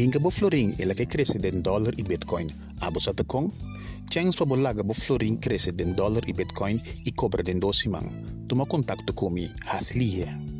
Hinga bo florin ela que cresce den dólar e bitcoin. Abo sa takong? Chance pa bolaga bo florin cresce den dólar e bitcoin e cobra den dosimang. Toma contacto comi, haslihe.